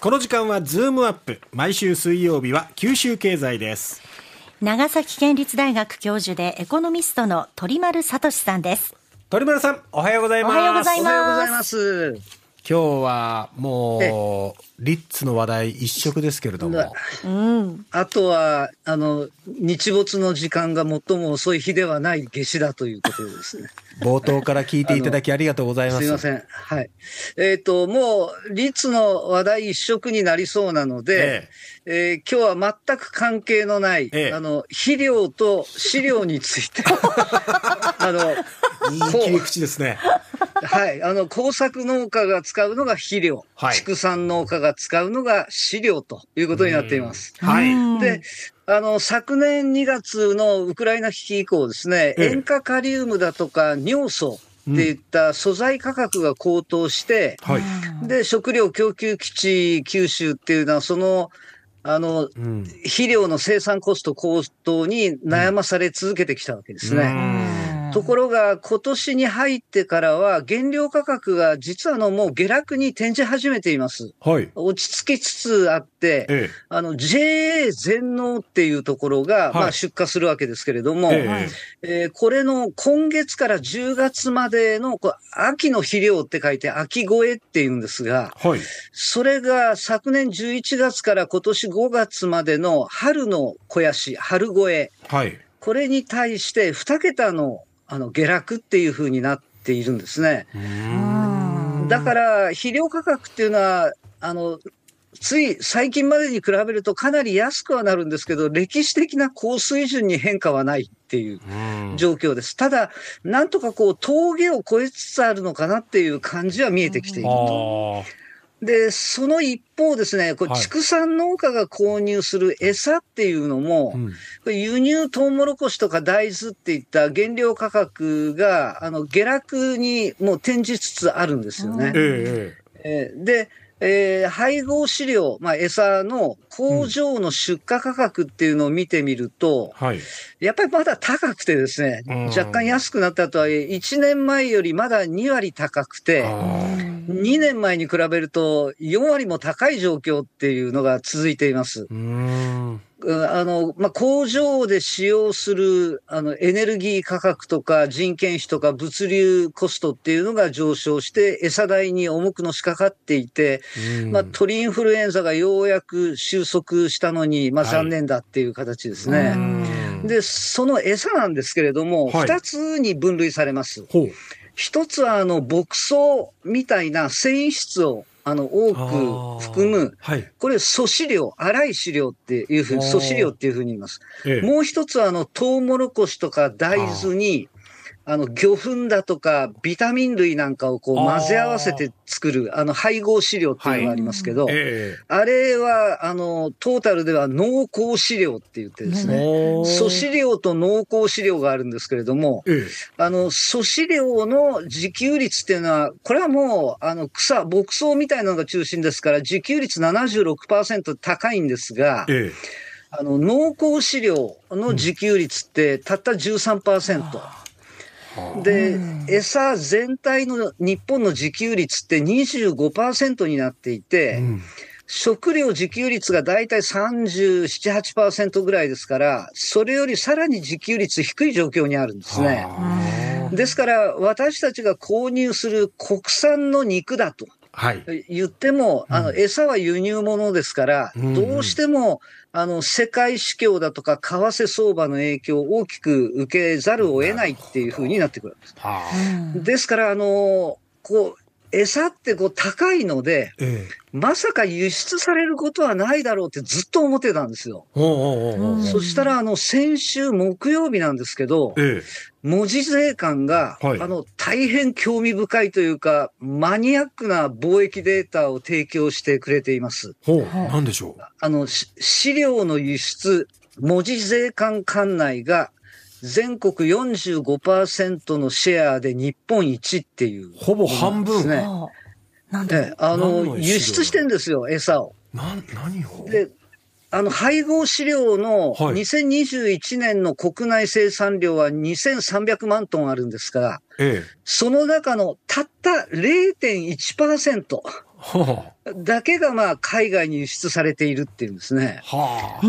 この時間はズームアップ。毎週水曜日は九州経済です。長崎県立大学教授でエコノミストの鳥丸聡さんです。鳥丸さんおはようございます。おはようございます今日はもうリッツの話題一色ですけれども、うん、あとは、あの、日没の時間が最も遅い日ではない夏至だということですね。冒頭から聞いていただきありがとうございます。すいません。はい。えっ、と、もう、リッツの話題一色になりそうなので、えー今日は全く関係のない、ええ。あの、肥料と飼料について、あの、いい切り口ですねはい。あの、工作農家が使うのが肥料。はい畜産農家が使うのが飼料ということになっています。はいうんで、あの、昨年2月のウクライナ危機以降ですね、ええ塩化カリウムだとか尿素っていった素材価格が高騰して、はい、で、食料供給基地九州っていうのは、その、あの、うん肥料の生産コスト高騰に悩まされ続けてきたわけですね。うん。ところが、今年に入ってからは、原料価格が実はあのもう下落に転じ始めています。はい。落ち着きつつあって、えあの、JA 全農っていうところが、まはい。あ出荷するわけですけれども、ええ。えーこれの今月から10月までの、こう秋の肥料って書いて秋越えっていうんですが、はい。それが昨年11月から今年5月までの春の肥やし、春越え、はい。これに対して2桁のあの下落っていう風になっているんですね。んだから肥料価格っていうのは、あの、つい最近までに比べるとかなり安くはなるんですけど、歴史的な高水準に変化はないっていううん状況です。ただ、なんとかこう峠を越えつつあるのかなっていう感じは見えてきていると。あで、その一方ですね、これはい。畜産農家が購入する餌っていうのも、ーうん。これ輸入トウモロコシとか大豆っていった原料価格が、あの、下落にもう転じつつあるんですよね。えええーで、えー配合飼料、まあ、餌の工場の出荷価格っていうのを見てみると、はい。やっぱりまだ高くてですねうん、若干安くなったとはいえ、1年前よりまだ2割高くて、あ2年前に比べると4割も高い状況っていうのが続いています。うんあの、まあ、工場で使用する、あの、エネルギー価格とか人件費とか物流コストっていうのが上昇して、餌代に重くのしかかっていて、うん。まあ、鳥インフルエンザがようやく収束したのに、まあ、はい。残念だっていう形ですうね。ん。で、その餌なんですけれども、はい。二つに分類されます。一つは、あの、牧草みたいな繊維質を、あの、多く含む、はい。これ、素飼料、粗い飼料っていうふうに、素飼料っていうふうに言います。ええ。もう一つは、あの、トウモロコシとか大豆に、あの、魚粉だとか、ビタミン類なんかをこう混ぜ合わせて作る、あの、配合飼料っていうのがありますけど、えあれは、あの、トータルでは濃厚飼料って言ってですえね、素飼料と濃厚飼料があるんですけれども、ええ。あの、素飼料の自給率っていうのは、これはもう、あの、草、牧草みたいなのが中心ですから、自給率76%高いんですが、ええ。あの、濃厚飼料の自給率ってたった13%。で、餌全体の日本の自給率って25%になっていて、うん。食料自給率がだいたい37、8%ぐらいですから、それよりさらに自給率低い状況にあるんですね。ですから、私たちが購入する国産の肉だとはい。言っても、あの、うん餌は輸入物ですから、うんどうしても、あの、世界市況だとか、為替相場の影響を大きく受けざるを得ないっていうふうになってくるんです。あ。ーですから、あの、こう、餌ってこう高いので、ええ。まさか輸出されることはないだろうってずっと思ってたんですよ。そしたら、あの、先週木曜日なんですけど、ええ。文字税関が、はい。あの、大変興味深いというか、マニアックな貿易データを提供してくれています。ほう。なんでしょう？あの、し飼料の輸出、文字税関管内が、全国45%のシェアで日本一っていう。ほぼ半分。ですね。あなんえで？えあ何の輸出してんですよ、餌を。なん何を？で、あの、配合飼料のはい。2021年の国内生産量は2300万トンあるんですが、えその中のたった0.1%、えはだけがまあ海外に輸出されているっていうんですね。あ。はあ。あ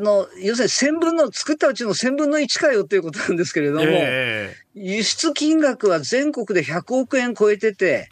の、要するに1000分の、作ったうちの1000分の1かよっていうことなんですけれども、え輸出金額は全国で100億円超えてて、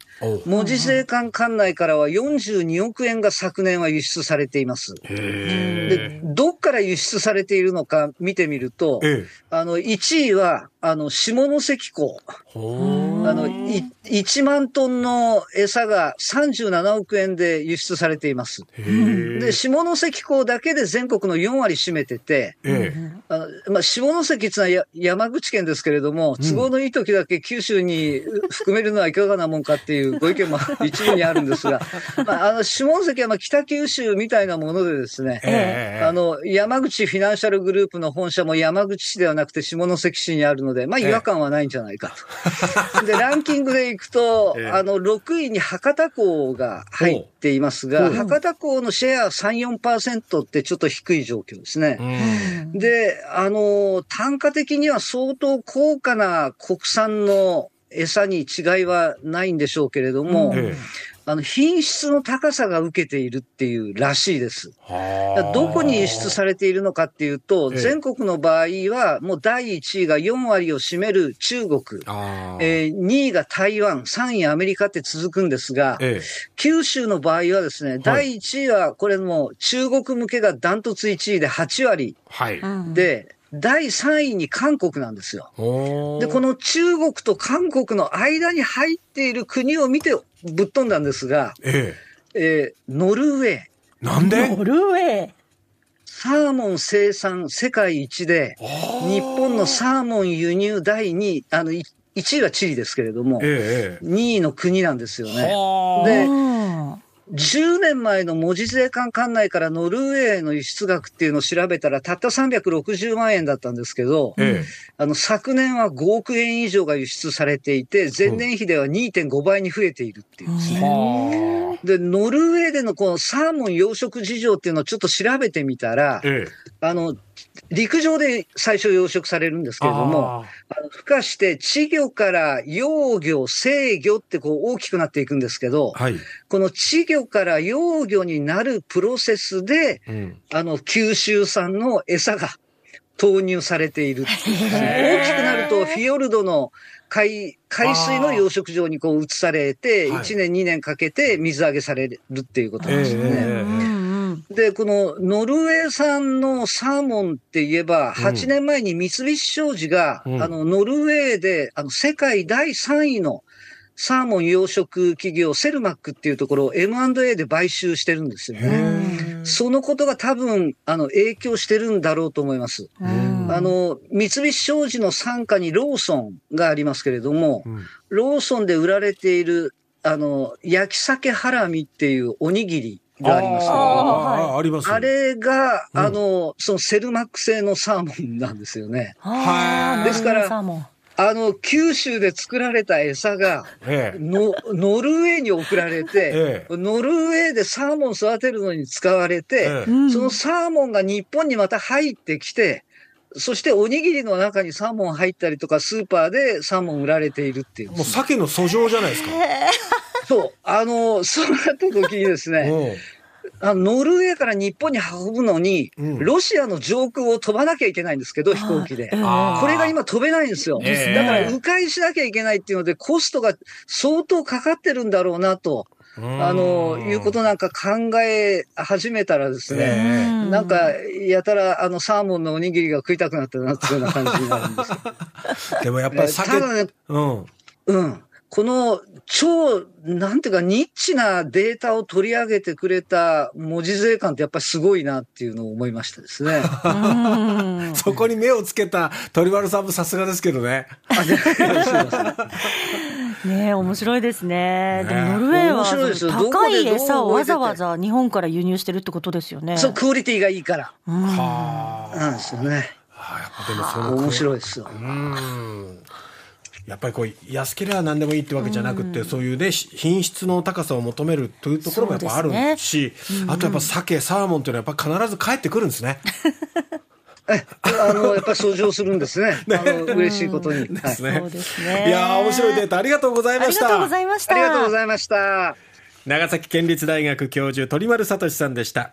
文字税関管内からは42億円が昨年は輸出されています。へで、どっから輸出されているのか見てみるとえ。、ええ。あの、1位は、あの、下関港。ほあの、い1万トンの餌が37億円で輸出されています。で、下関港だけで全国の4割占めてて、ええ。あのまあ、下関っていうのはや山口県ですけれども、都合のいい時だけ九州に含めるのはいかがなもんかっていうご意見も 一部にあるんですが、まあ、あの下関はまあ北九州みたいなものでですね、ええ。あの、山口フィナンシャルグループの本社も山口市ではなくて下関市にあるので、まあ違和感はないんじゃないかと。で、ランキングでいくと、ええあの、6位に博多港が入っていますが、博多港のシェア3、4%ってちょっと低い状況ですね。うん。で、あの、単価的には相当高価な国産の餌に違いはないんでしょうけれども、ええ。あの、品質の高さが受けているっていうらしいです。はあ。どこに輸出されているのかっていうと、ええ全国の場合は、もう第1位が4割を占める中国。えー2位が台湾、3位アメリカって続くんですが、え九州の場合はですね、第1位はこれもう中国向けがダントツ1位で8割え。はい。で、第3位に韓国なんですよ。おで、この中国と韓国の間に入っている国を見てぶっ飛んだんですが、ええーノルウェー、え。なんで？ノルウェー。サーモン生産世界一で、日本のサーモン輸入第2位、あの、い1位はチリですけれども、ええ。2位の国なんですよね。はあ。でうん10年前の文字税関管内からノルウェーの輸出額っていうのを調べたら、たった360万円だったんですけど、えあの、昨年は5億円以上が輸出されていて、前年比では2.5倍に増えているっていうんですえ。ね。はあ。で、ノルウェーでのこのサーモン養殖事情っていうのをちょっと調べてみたら、ええ。あの、陸上で最初養殖されるんですけれども、ああの孵化して稚魚から幼魚、成魚ってこう大きくなっていくんですけど、あ。はい。この稚魚から幼魚になるプロセスで、うん。あの、九州産の餌が投入されているっていうですね。大きくなると、フィヨルドの海、海水の養殖場にこう移されて、はい1年2年かけて水揚げされるっていうことなんですよね。で、このノルウェー産のサーモンって言えば、うん8年前に三菱商事が、うんあの、ノルウェーで、あの、世界第3位のサーモン養殖企業、セルマックっていうところを M&A で買収してるんですよへね。え。そのことが多分、あの、影響してるんだろうと思います。うんあの、三菱商事の傘下にローソンがありますけれども、うん。ローソンで売られている、あの、焼き鮭ハラミっていうおにぎりがありますああ、あります。あれが、うんあの、そのセルマック製のサーモンなんですよね。ですからあの、九州で作られた餌が、ええ。のノルウェーに送られて、ええ。ノルウェーでサーモン育てるのに使われて、そのサーモンが日本にまた入ってきて、そしておにぎりの中にサーモン入ったりとか、スーパーでサーモン売られているっていう。もう鮭の訴状じゃないですか。そう、あの、そうなった時にですね、あのノルウェーから日本に運ぶのに、うんロシアの上空を飛ばなきゃいけないんですけど、飛行機で。これが今飛べないんですよ。ええだから、迂回しなきゃいけないっていうので、コストが相当かかってるんだろうなと、うんあの、いうことなんか考え始めたらですね、えうんなんか、やたら、あの、サーモンのおにぎりが食いたくなったなっていうような感じになるんですよ。でもやっぱり鮭、ただね、うん。うん。この超、なんていうか、ニッチなデータを取り上げてくれた文字税関ってやっぱりすごいなっていうのを思いましたですね。う んそこに目をつけた鳥丸さんもさすがですけどね。あで、すいません。ねえ面白いですね。でねもノルウェーは高い餌をわざわざ日本から輸入してるってことですよね。そう、クオリティがいいから。うんはあ。なんですよね。はあやっぱでもその面白いですよ。うん。やっぱりこう安ければ何でもいいってわけじゃなくて、そういうねし品質の高さを求めるというところもやっぱあるそうですねし、あとやっぱ鮭サーモンっていうのはやっぱ必ず帰ってくるんですね。え、あの、やっぱり訴状するんです ね。あの、嬉しいことに。はいですね。いやー面白いデータありがとうございありがました。とうございました。ありがとうございました。長崎県立大学教授鳥丸聡さんでした